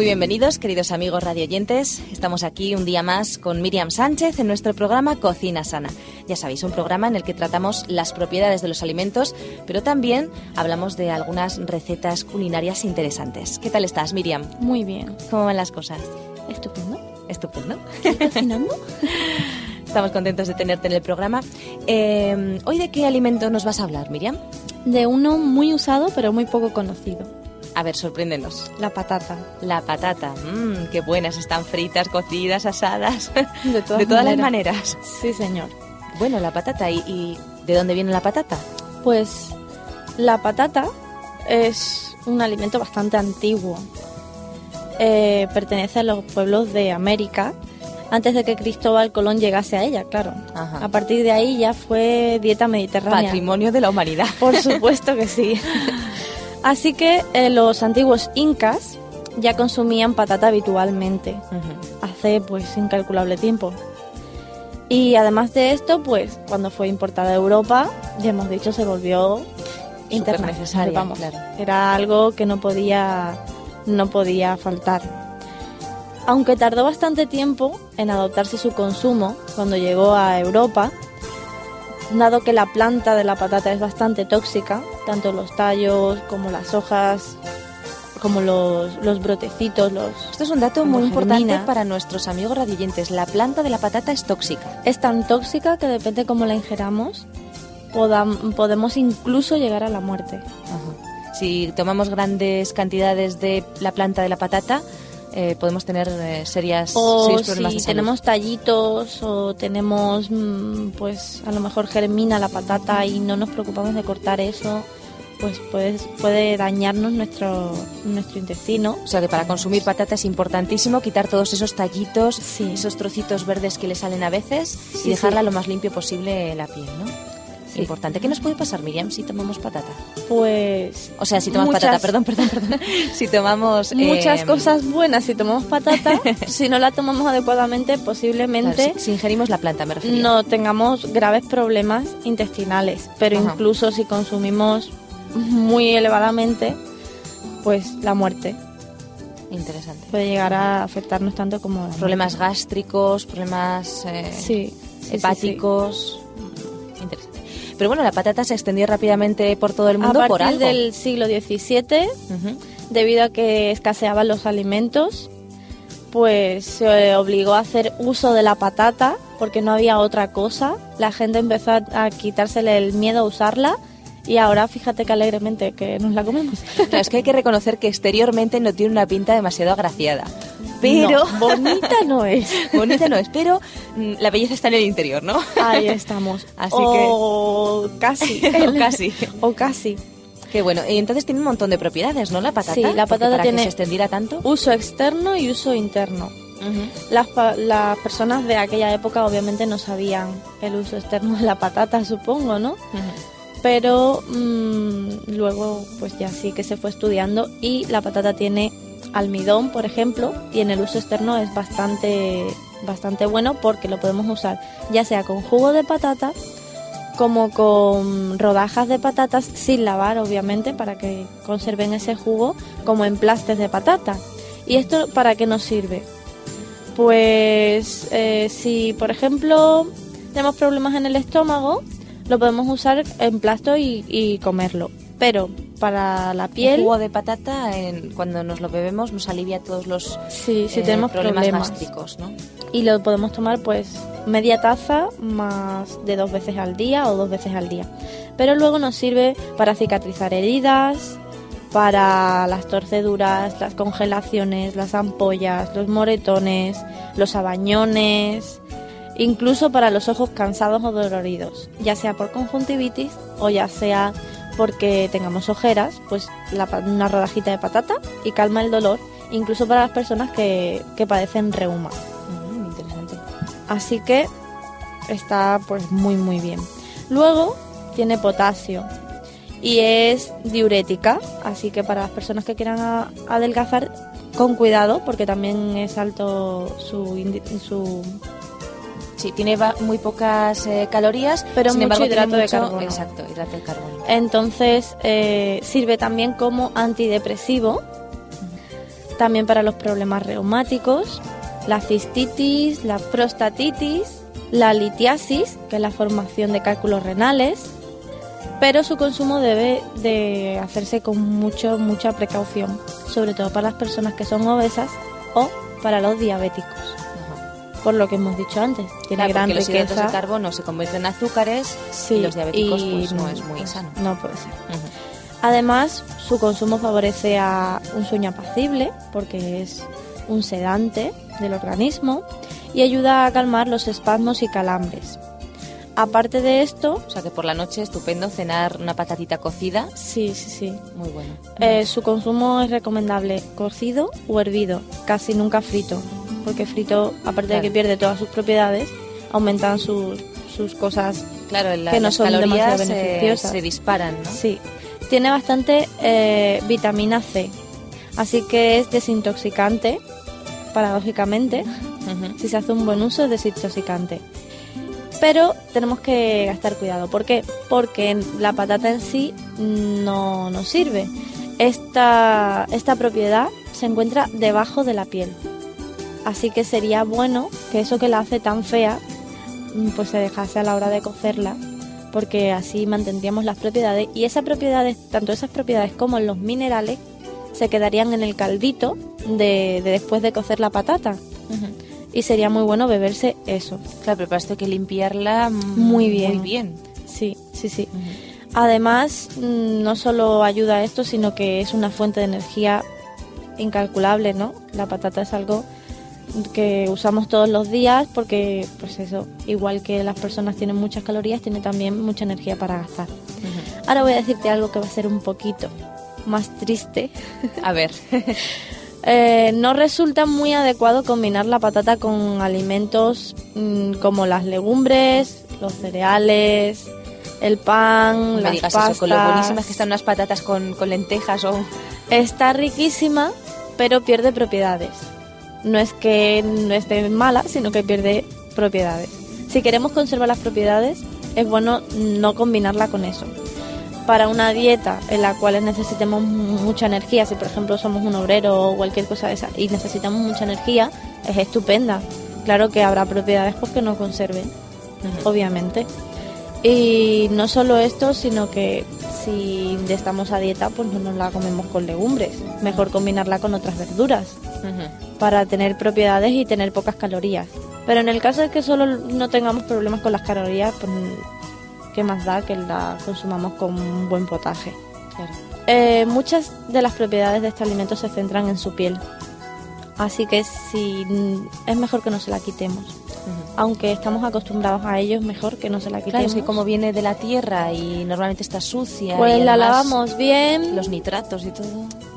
Muy bienvenidos, queridos amigos radioyentes. Estamos aquí un día más con Miriam Sánchez en nuestro programa Cocina Sana. Ya sabéis, un programa en el que tratamos las propiedades de los alimentos, pero también hablamos de algunas recetas culinarias interesantes. ¿Qué tal estás, Miriam? Muy bien. ¿Cómo van las cosas? Estupendo. Estupendo. ¿Estás cocinando? Estamos contentos de tenerte en el programa. Eh, ¿Hoy de qué alimento nos vas a hablar, Miriam? De uno muy usado, pero muy poco conocido. A ver, sorpréndenos. La patata. La patata. Mmm, qué buenas. Están fritas, cocidas, asadas. De todas, de todas las maneras. maneras. Sí, señor. Bueno, la patata. ¿Y, y de dónde viene la patata? Pues la patata es un alimento bastante antiguo. Eh, pertenece a los pueblos de América antes de que Cristóbal Colón llegase a ella, claro. Ajá. A partir de ahí ya fue dieta mediterránea. Patrimonio de la humanidad. Por supuesto que sí. Así que eh, los antiguos incas ya consumían patata habitualmente, hace pues incalculable tiempo. Y además de esto, pues cuando fue importada a Europa, ya hemos dicho, se volvió internacional. necesaria, Vamos, claro. Era algo que no podía, no podía faltar. Aunque tardó bastante tiempo en adoptarse su consumo cuando llegó a Europa, dado que la planta de la patata es bastante tóxica, tanto los tallos como las hojas, como los, los brotecitos, los... Esto es un dato muy importante para nuestros amigos radioyentes. La planta de la patata es tóxica. Es tan tóxica que depende cómo la ingeramos, podam- podemos incluso llegar a la muerte. Ajá. Si tomamos grandes cantidades de la planta de la patata, eh, podemos tener eh, serias, O serios problemas si de salud. tenemos tallitos o tenemos, mm, pues a lo mejor germina la patata y no nos preocupamos de cortar eso, pues puede, puede dañarnos nuestro, nuestro intestino. O sea que para consumir patata es importantísimo quitar todos esos tallitos, Sí. esos trocitos verdes que le salen a veces Sí, y dejarla sí. lo más limpio posible la piel, ¿no? Sí. Importante. ¿Qué nos puede pasar, Miriam, si tomamos patata? Pues O sea, si tomamos Muchas- patata, perdón, perdón, perdón. si tomamos... muchas eh, cosas buenas si tomamos patata, si no la tomamos adecuadamente claro, posiblemente si, si ingerimos la planta, me refiero. no tengamos graves problemas intestinales, pero Ajá. incluso si consumimos muy elevadamente, pues la muerte Interesante. puede llegar a afectarnos tanto como Problemas gástricos, problemas eh, sí, hepáticos. Pero bueno, la patata se extendió rápidamente por todo el mundo A por algo. del siglo XVII, debido a que escaseaban los alimentos, pues se obligó a hacer uso de la patata porque no había otra cosa. La gente empezó a a quitársele el miedo a usarla y ahora fíjate que alegremente que nos la comemos. Claro, es que hay que reconocer que exteriormente no tiene una pinta demasiado agraciada. Pero No, bonita no es. bonita no es, pero mm, la belleza está en el interior, ¿no? Ahí estamos. Así o casi. O casi. O casi. Qué bueno. Y entonces tiene un montón de propiedades, ¿no? La patata. Sí, la patata para tiene- que se extendiera tanto. Uso externo y uso interno. Las, pa- las personas de aquella época obviamente no sabían el uso externo de la patata, supongo, ¿no? Ujú. Pero mm, luego pues ya sí que se fue estudiando y la patata tiene almidón, por ejemplo, y en el uso externo es bastante, bastante bueno porque lo podemos usar ya sea con jugo de patata como con rodajas de patatas sin lavar, obviamente, para que conserven ese jugo como emplastes de patata. ¿Y esto para qué nos sirve? Pues eh, si, por ejemplo, tenemos problemas en el estómago, lo podemos usar en plasto y, y comerlo. Pero para la El piel, jugo de patata, en- cuando nos lo bebemos, nos alivia todos los sí, si eh, tenemos problemas, problemas, gástricos, ¿no? y lo podemos tomar pues media taza más de dos veces al día o dos veces al día. Pero luego nos sirve para cicatrizar heridas, para las torceduras, las congelaciones, las ampollas, los moretones, los abañones, incluso para los ojos cansados o doloridos, ya sea por conjuntivitis o ya sea porque tengamos ojeras, pues la una rodajita de patata y calma el dolor, incluso para las personas que, que padecen reuma. Mm, interesante. Así que está pues muy muy bien. Luego tiene potasio y es diurética, así que para las personas que quieran a- adelgazar, con cuidado, porque también es alto su, su Sí, tiene muy pocas eh, calorías, Pero sin mucho embargo, tiene hidrato de mucho- carbono. Exacto, hidrato de carbono. Entonces eh, sirve también como antidepresivo, también para los problemas reumáticos, la cistitis, la prostatitis, la litiasis, que es la formación de cálculos renales, pero su consumo debe de hacerse con mucho, mucha precaución, sobre todo para las personas que son obesas o para los diabéticos. Por lo que hemos dicho antes. Tiene Claro, gran porque los hidratos de riqueza. carbono se convierten en azúcares Sí, y los diabéticos y pues no es muy pues, sano. No puede ser. Ujú. Además, su consumo favorece a un sueño apacible porque es un sedante del organismo y ayuda a calmar los espasmos y calambres. Aparte de esto, O sea que por la noche estupendo cenar una patatita cocida, sí, sí, sí. muy bueno. Eh, su consumo es recomendable cocido o hervido, casi nunca frito, porque frito, aparte de que pierde todas sus propiedades, aumentan sus, sus cosas Claro, la- que no las son demasiado beneficiosas. se disparan, ¿no? Sí, tiene bastante eh, vitamina C, así que es desintoxicante, paradójicamente. Si se hace un buen uso es desintoxicante. Pero tenemos que gastar cuidado. ¿Por qué? Porque la patata en sí no nos sirve. Esta, esta propiedad se encuentra debajo de la piel. Así que sería bueno que eso que la hace tan fea mm, pues se dejase a la hora de cocerla porque así mantendríamos las propiedades y esas propiedades, tanto esas propiedades como los minerales, se quedarían en el caldito de, de después de cocer la patata. Y sería muy bueno beberse eso. Claro, pero para esto hay que limpiarla mm, Muy bien. Muy bien. Sí, sí, sí. Además, mm, no solo ayuda a esto, sino que es una fuente de energía incalculable, ¿no? La patata es algo que usamos todos los días porque, pues eso, igual que las personas tienen muchas calorías, tiene también mucha energía para gastar. Ujú. Ahora voy a decirte algo que va a ser un poquito más triste. A ver, Eh, no resulta muy adecuado combinar la patata con alimentos mm, como las legumbres, los cereales, el pan, no las digas pastas. eso, con lo buenísimas que están unas patatas con, con lentejas o... Está riquísima, pero pierde propiedades. No es que no esté mala, sino que pierde propiedades. Si queremos conservar las propiedades, es bueno no combinarla con eso. Para una dieta en la cual necesitemos mucha energía, si por ejemplo somos un obrero o cualquier cosa de esa y necesitamos mucha energía, es estupenda. Claro que habrá propiedades pues, que no conserven, obviamente. Y no solo esto, sino que si estamos a dieta, pues no nos la comemos con legumbres. Mejor combinarla con otras verduras. Para tener propiedades y tener pocas calorías. Pero en el caso de que solo no tengamos problemas con las calorías, pues qué más da que la consumamos con un buen potaje. Claro. Eh, muchas de las propiedades de este alimento se centran en su piel. Así que si es mejor que no se la quitemos. Aunque estamos acostumbrados a ello, es mejor que no se la Claro, quitemos. es que como viene de la tierra y normalmente está sucia. pues y la lavamos bien Los nitratos y todo.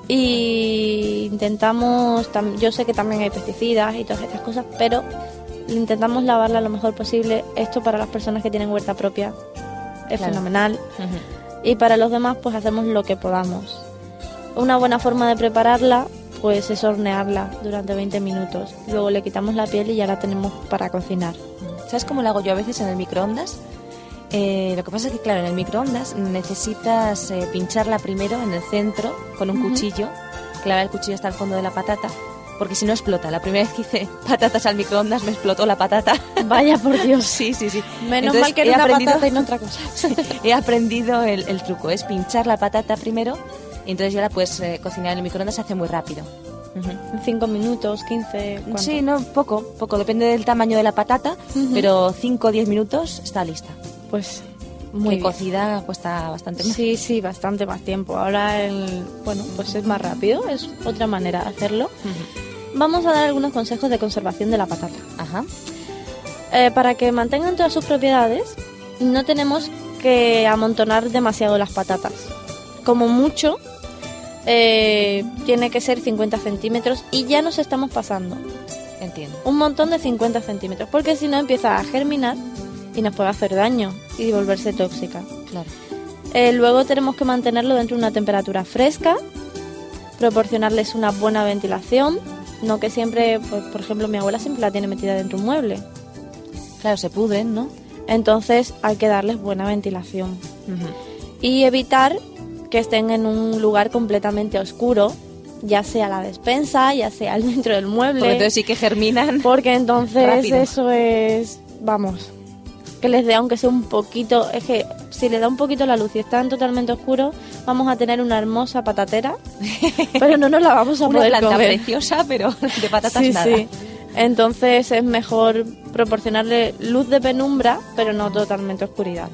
Y intentamos, tam- yo sé que también hay pesticidas y todas estas cosas, pero intentamos lavarla lo mejor posible. Esto para las personas que tienen huerta propia es Claro. fenomenal y para los demás pues hacemos lo que podamos. Una buena forma de prepararla pues es hornearla durante 20 minutos. Luego le quitamos la piel y ya la tenemos para cocinar. ¿Sabes cómo lo hago yo a veces en el microondas? Eh, lo que pasa es que, claro, en el microondas necesitas eh, pincharla primero en el centro con un cuchillo, clavar el cuchillo hasta el fondo de la patata, porque si no explota. La primera vez que hice patatas al microondas me explotó la patata. Vaya por Dios. sí, sí, sí. Menos Entonces, mal que he era una aprendido- patata y no otra cosa. He aprendido el, el truco, es pinchar la patata primero y entonces ya la puedes eh, cocinar en el microondas, se hace muy rápido. Ujú. En 5 minutos, 15, ¿cuánto? Sí, no, poco, poco, depende del tamaño de la patata, pero 5 o 10 minutos está lista. Pues Muy cocida cuesta bastante más. Sí, sí, bastante más tiempo. Ahora, el, bueno, pues es más rápido, es otra manera de hacerlo. Vamos a dar algunos consejos de conservación de la patata. Ajá. Eh, para que mantengan todas sus propiedades, no tenemos que amontonar demasiado las patatas. Como mucho, eh, tiene que ser 50 centímetros y ya nos estamos pasando. Entiendo. Un montón de 50 centímetros, porque si no empieza a germinar y nos puede hacer daño y volverse tóxica. Claro. Eh, luego tenemos que mantenerlo dentro de una temperatura fresca, proporcionarles una buena ventilación, no que siempre, pues, por ejemplo, mi abuela siempre la tiene metida dentro de un mueble. Claro, se pudren, ¿no? Entonces hay que darles buena ventilación. Y evitar que estén en un lugar completamente oscuro, ya sea la despensa, ya sea dentro del mueble. Porque entonces sí que germinan. Porque entonces rápido. eso es, vamos, que les dé aunque sea un poquito, es que si le da un poquito la luz y están totalmente oscuros, vamos a tener una hermosa patatera, pero no nos la vamos a Una poder planta comer. preciosa, pero de patatas Sí, nada. sí. Entonces es mejor proporcionarle luz de penumbra, pero no totalmente oscuridad.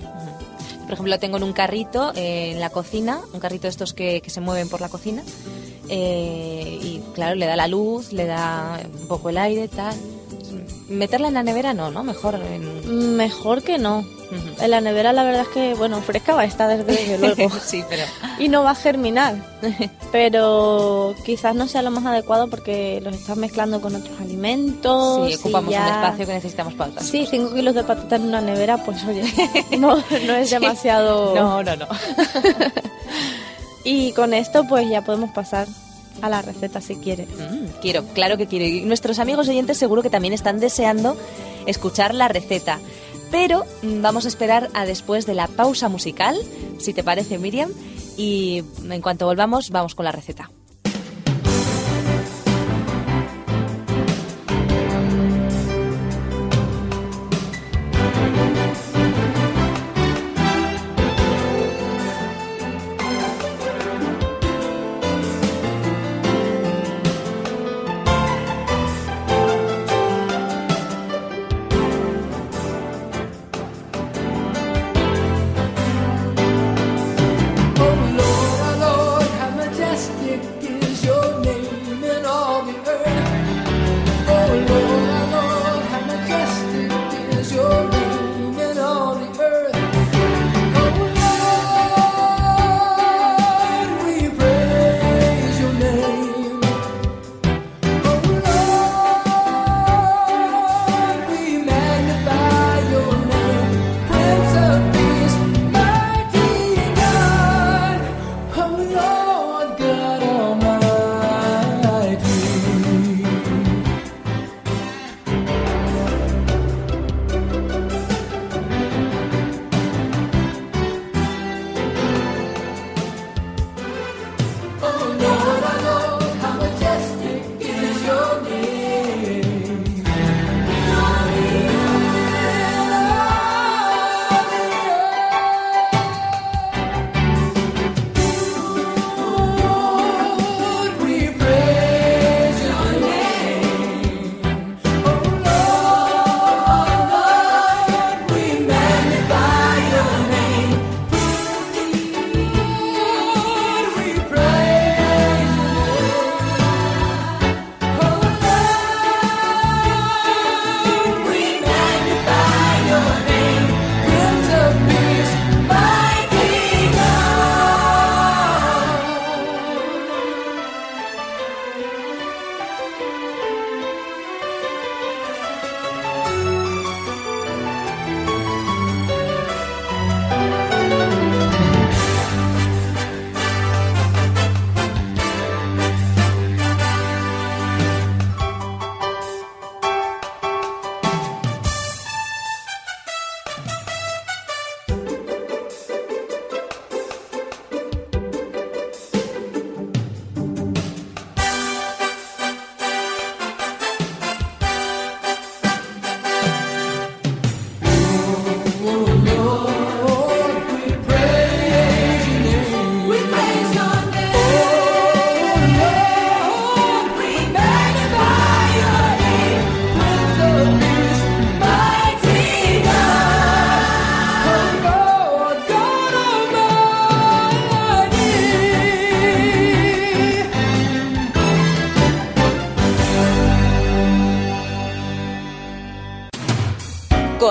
Por ejemplo, lo tengo en un carrito eh, en la cocina, un carrito de estos que, que se mueven por la cocina. eh, y claro, le da la luz, le da un poco el aire, tal. Meterla en la nevera no, ¿no? Mejor en... Mejor que no. En la nevera la verdad es que, bueno, fresca va a estar desde luego. sí, pero... y no va a germinar. Pero quizás no sea lo más adecuado porque los estás mezclando con otros alimentos. Sí, ocupamos ya- un espacio que necesitamos para otras Sí, 5 kilos de patata en una nevera, pues oye, no, no es demasiado... No, no, no. Y con esto pues ya podemos pasar a la receta si quieres. Mm, quiero, claro que quiero. Y nuestros amigos oyentes seguro que también están deseando escuchar la receta. Pero mm, vamos a esperar a después de la pausa musical, si te parece, Miriam. Y en cuanto volvamos, vamos con la receta.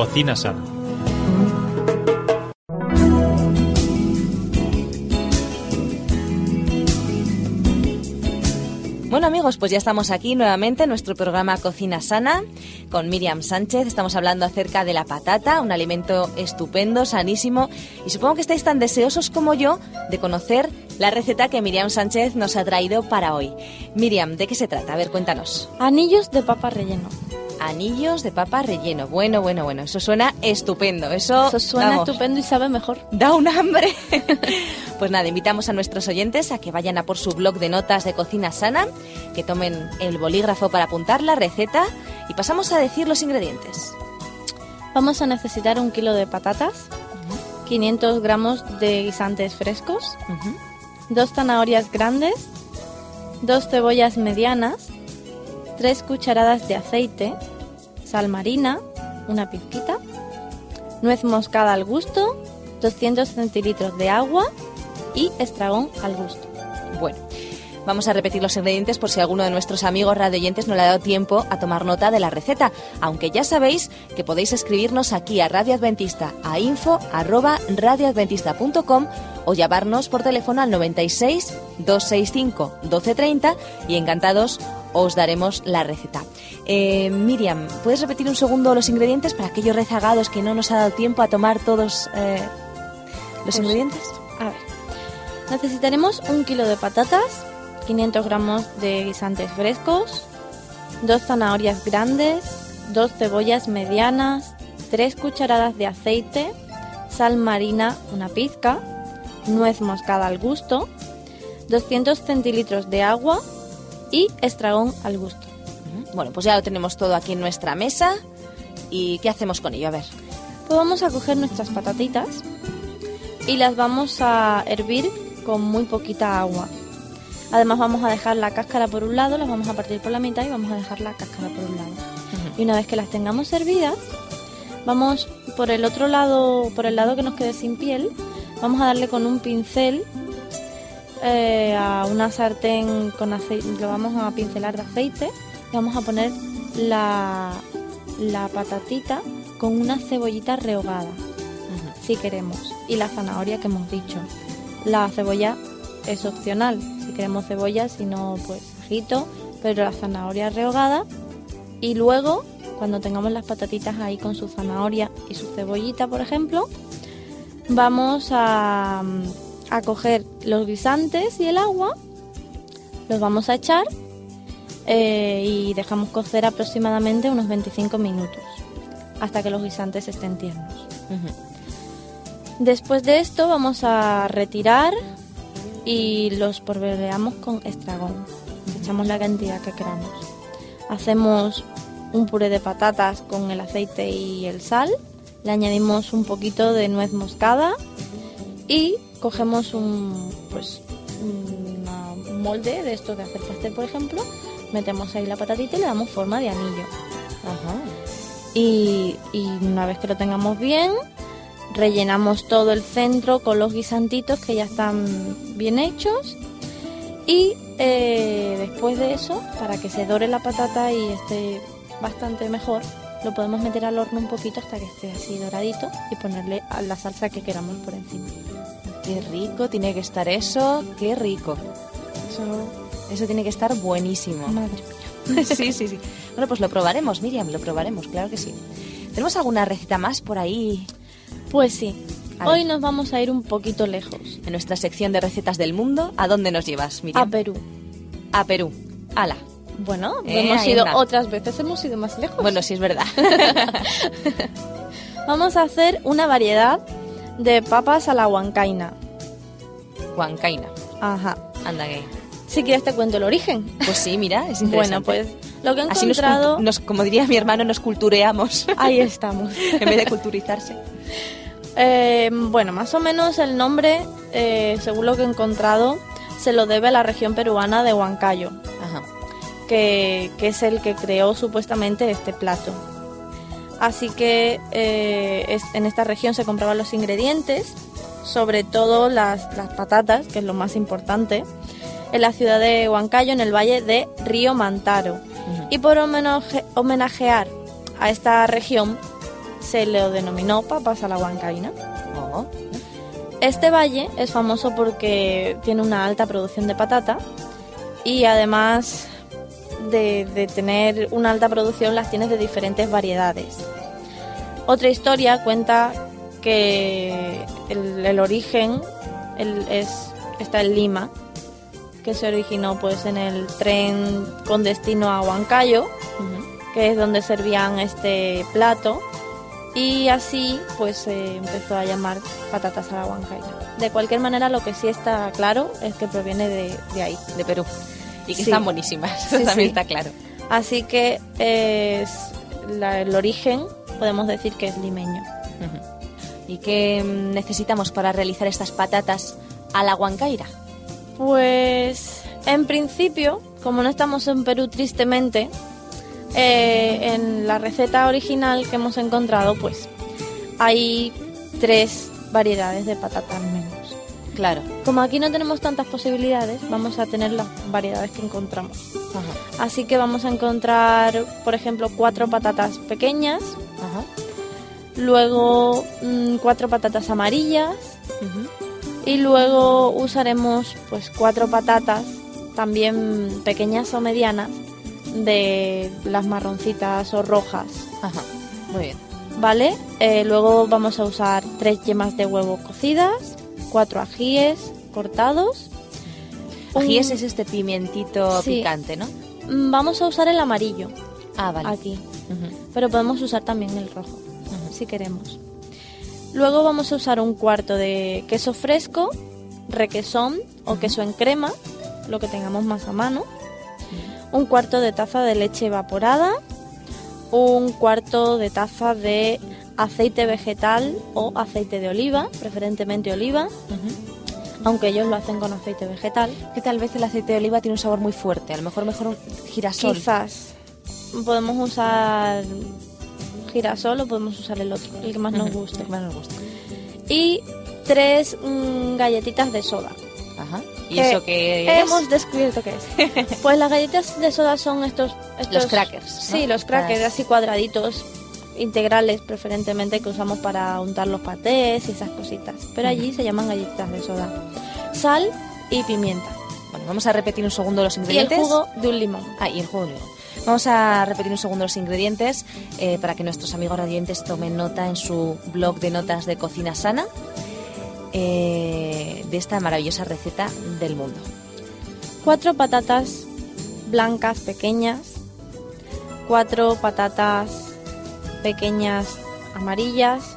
Cocina sana. Bueno amigos, pues ya estamos aquí nuevamente en nuestro programa Cocina Sana con Miriam Sánchez. Estamos hablando acerca de la patata, un alimento estupendo, sanísimo y supongo que estáis tan deseosos como yo de conocer la receta que Miriam Sánchez nos ha traído para hoy. Miriam, ¿de qué se trata? A ver, cuéntanos. Anillos de papa relleno. Anillos de papa relleno. Bueno, bueno, bueno, eso suena estupendo. Eso, suena estupendo y sabe mejor. Da un hambre. pues nada, invitamos a nuestros oyentes a que vayan a por su blog de notas de cocina sana, que tomen el bolígrafo para apuntar la receta y pasamos a decir los ingredientes. Vamos a necesitar un kilo de patatas, 500 gramos de guisantes frescos. 2 zanahorias grandes, 2 cebollas medianas, 3 cucharadas de aceite, sal marina, una pizquita, nuez moscada al gusto, 200 centilitros de agua y estragón al gusto. Bueno, Vamos a repetir los ingredientes por si alguno de nuestros amigos radioyentes no le ha dado tiempo a tomar nota de la receta, aunque ya sabéis que podéis escribirnos aquí a Radio Adventista a info o llamarnos por teléfono al 96 265 1230 y encantados os daremos la receta. Eh, Miriam, ¿puedes repetir un segundo los ingredientes para aquellos rezagados que no nos ha dado tiempo a tomar todos eh, los Pues- ingredientes? A ver, necesitaremos un kilo de patatas, 500 gramos de guisantes frescos, dos zanahorias grandes, dos cebollas medianas, tres cucharadas de aceite, sal marina, una pizca, nuez moscada al gusto, 200 centilitros de agua y estragón al gusto. Bueno, pues ya lo tenemos todo aquí en nuestra mesa. ¿Y qué hacemos con ello? A ver. Pues vamos a coger nuestras patatitas y las vamos a hervir con muy poquita agua. Además vamos a dejar la cáscara por un lado, las vamos a partir por la mitad y vamos a dejar la cáscara por un lado. Y una vez que las tengamos servidas, vamos por el otro lado, por el lado que nos quede sin piel, vamos a darle con un pincel eh, a una sartén con aceite, lo vamos a pincelar de aceite y vamos a poner la, la patatita con una cebollita rehogada, si queremos, y la zanahoria que hemos dicho. La cebolla es opcional, si queremos cebolla, si no, pues ajito, pero la zanahoria rehogada. Y luego, cuando tengamos las patatitas ahí con su zanahoria y su cebollita, por ejemplo, vamos a, a coger los guisantes y el agua, los vamos a echar eh, y dejamos cocer aproximadamente unos 25 minutos hasta que los guisantes estén tiernos. Después de esto vamos a retirar y los porvereamos con estragón. Echamos la cantidad que queramos. Hacemos un puré de patatas con el aceite y el sal. Le añadimos un poquito de nuez moscada y cogemos un pues un molde de estos de hacer pastel, por ejemplo. Metemos ahí la patatita y le damos forma de anillo. Ajá. Y, y una vez que lo tengamos bien, rellenamos todo el centro con los guisantitos que ya están bien hechos. Y eh, después de eso, para que se dore la patata y esté bastante mejor, lo podemos meter al horno un poquito hasta que esté así doradito y ponerle a la salsa que queramos por encima. Qué rico tiene que estar eso, qué rico. Eso, eso tiene que estar buenísimo. Madre sí, sí, sí. Bueno, pues lo probaremos, Miriam, lo probaremos, claro que sí. ¿Tenemos alguna receta más por ahí Pues sí, A hoy nos vamos a ir un poquito lejos. en nuestra sección de recetas del mundo? ¿A dónde nos llevas, A Miriam? Perú. A Perú. Ala. Bueno, Eh, hemos ido anda. otras veces, hemos ido más lejos. Bueno, sí es verdad. Vamos a hacer una variedad de papas a la huancaina. Huancaina. Ajá. Anda que. Si quieres te cuento el origen. Pues sí, mira, es interesante. Bueno, pues lo que he Así nos, encontrado... nos- como diría mi hermano, nos cultureamos Ahí estamos. en vez de culturizarse. Eh, bueno, más o menos el nombre, eh, según lo que he encontrado, se lo debe a la región peruana de Huancayo. Que, que es el que creó supuestamente este plato. Así que eh, es- en esta región se compraban los ingredientes sobre todo las, las patatas, que es lo más importante, en la ciudad de Huancayo, en el valle de Río Mantaro. Y por homenaje- homenajear a esta región, se le denominó papas a la huancaína. Oh, Este valle es famoso porque tiene una alta producción de patata y además de, de tener una alta producción las tienes de diferentes variedades. Otra historia cuenta que el, el origen el- es, está en Lima, que se originó pues en el tren con destino a Huancayo, que es donde servían este plato y así pues se empezó a llamar patatas a la. De cualquier manera lo que sí está claro es que proviene de, de ahí. de Perú. Y que Sí. están buenísimas, Sí, también sí. está claro. Así que es la- el origen podemos decir que es limeño. ¿Y qué mm, necesitamos para realizar estas patatas a la huancaira? Pues en principio, como no estamos en Perú tristemente, eh, en la receta original que hemos encontrado pues hay tres variedades de patata al menos. Claro. Como aquí no tenemos tantas posibilidades, vamos a tener las variedades que encontramos. Ajá. Así que vamos a encontrar, por ejemplo, cuatro patatas pequeñas, Ajá. luego mm, cuatro patatas amarillas y luego usaremos pues cuatro patatas también pequeñas o medianas de las marroncitas o rojas, Ajá. Muy bien. ¿vale? Eh, luego vamos a usar tres yemas de huevo cocidas, cuatro ajíes cortados. un- Ajíes es este pimientito Sí. picante, ¿no? Mm, Vamos a usar el amarillo Ah, vale. aquí. Pero podemos usar también el rojo si queremos. Luego vamos a usar un cuarto de queso fresco, requesón o queso en crema, lo que tengamos más a mano. Un cuarto de taza de leche evaporada, un cuarto de taza de aceite vegetal o aceite de oliva, preferentemente oliva, aunque ellos lo hacen con aceite vegetal. Que tal vez el aceite de oliva tiene un sabor muy fuerte. A lo mejor mejor un girasol. Quizás podemos usar girasol o podemos usar el otro, el que más nos guste. El que más nos guste. y tres mm, galletitas de soda. Ajá. ¿Y que eso qué es? Hemos descubierto qué es. pues las galletas de soda son estos... estos Los crackers, ¿no? Sí, los crackers, Las- así cuadraditos, integrales preferentemente, que usamos para untar los patés y esas cositas. Pero allí se llaman galletitas de soda. Sal y pimienta. Bueno, vamos a repetir un segundo los Y el ingredientes. jugo de un limón. Ah, y el jugo de limón. Vamos a repetir un segundo los ingredientes eh, para que nuestros amigos radiantes tomen nota en su blog de notas de cocina sana eh, de esta maravillosa receta del mundo. Cuatro patatas blancas pequeñas. Cuatro patatas pequeñas amarillas.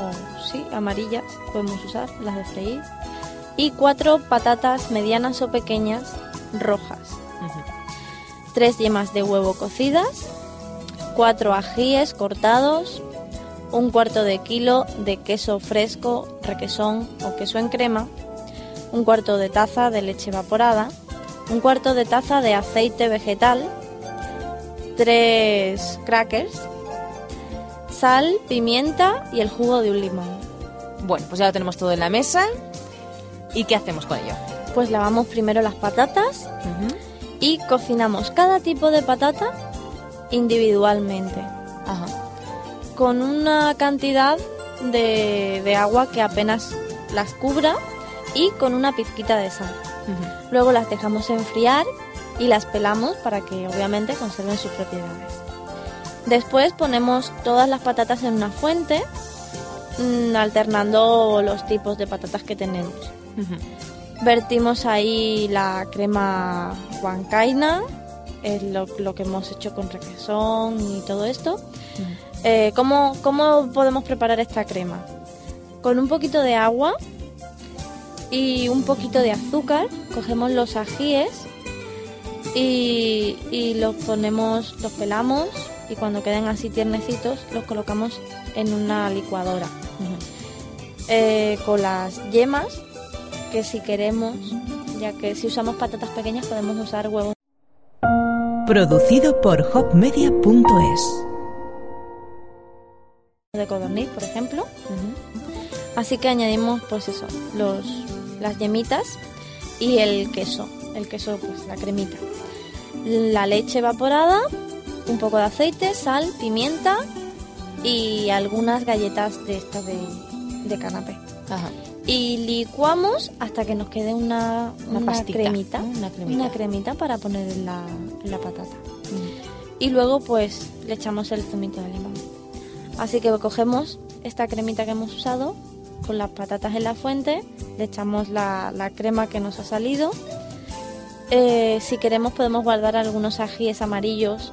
O, o sí, amarillas. Podemos usar las de freír. Y cuatro patatas medianas o pequeñas rojas. Tres yemas de huevo cocidas. Cuatro ajíes cortados. Un cuarto de kilo de queso fresco, requesón o queso en crema un cuarto de taza de leche evaporada, un cuarto de taza de aceite vegetal, tres crackers, sal, pimienta y el jugo de un limón. Bueno, pues ya lo tenemos todo en la mesa. ¿Y qué hacemos con ello? Pues lavamos primero las patatas y cocinamos cada tipo de patata individualmente, Ajá. con una cantidad de, de agua que apenas las cubra y con una pizquita de sal. Luego las dejamos enfriar y las pelamos para que obviamente conserven sus propiedades. Después ponemos todas las patatas en una fuente, mm, alternando los tipos de patatas que tenemos. Vertimos ahí la crema huancaina, lo, lo que hemos hecho con requesón y todo esto. Eh, ¿cómo, ¿Cómo podemos preparar esta crema? Con un poquito de agua y un poquito de azúcar, cogemos los ajíes y, y los ponemos, los pelamos y cuando queden así tiernecitos los colocamos en una licuadora. Eh, con las yemas, que si queremos, ya que si usamos patatas pequeñas podemos usar huevos Producido por hopmedia.es. de codorniz, por ejemplo. Así que añadimos pues eso, los, las yemitas y el queso, el queso pues la cremita. La leche evaporada, un poco de aceite, sal, pimienta y algunas galletas de estas de, de canapé. Ajá. Y licuamos hasta que nos quede una, Una una, cremita, ¿no? Una cremita. una cremita para poner en la, en la patata. Y luego pues le echamos el zumito de limón. Así que cogemos esta cremita que hemos usado con las patatas en la fuente, le echamos la, la crema que nos ha salido. Eh, si queremos podemos guardar algunos ajíes amarillos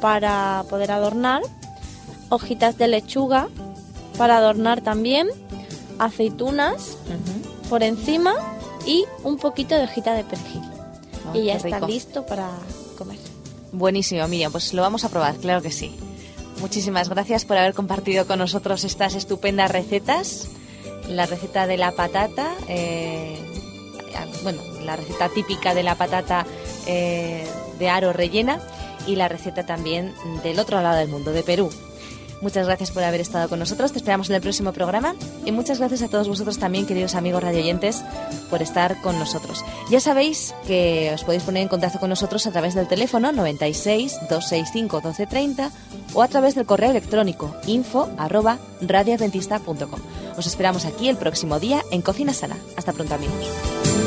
para poder adornar, hojitas de lechuga para adornar también, aceitunas por encima y un poquito de hojita de perejil. Ay, y ya está rico. listo para comer. Buenísimo, Miriam. Pues lo vamos a probar, claro que sí. Muchísimas gracias por haber compartido con nosotros estas estupendas recetas. La receta de la patata, eh, bueno, la receta típica de la patata eh, de aro rellena y la receta también del otro lado del mundo, de Perú. Muchas gracias por haber estado con nosotros. Te esperamos en el próximo programa. Y muchas gracias a todos vosotros también, queridos amigos radioyentes, por estar con nosotros. Ya sabéis que os podéis poner en contacto con nosotros a través del teléfono 96 265 1230 o a través del correo electrónico info. Os esperamos aquí el próximo día en Cocina Sana. Hasta pronto, amigos.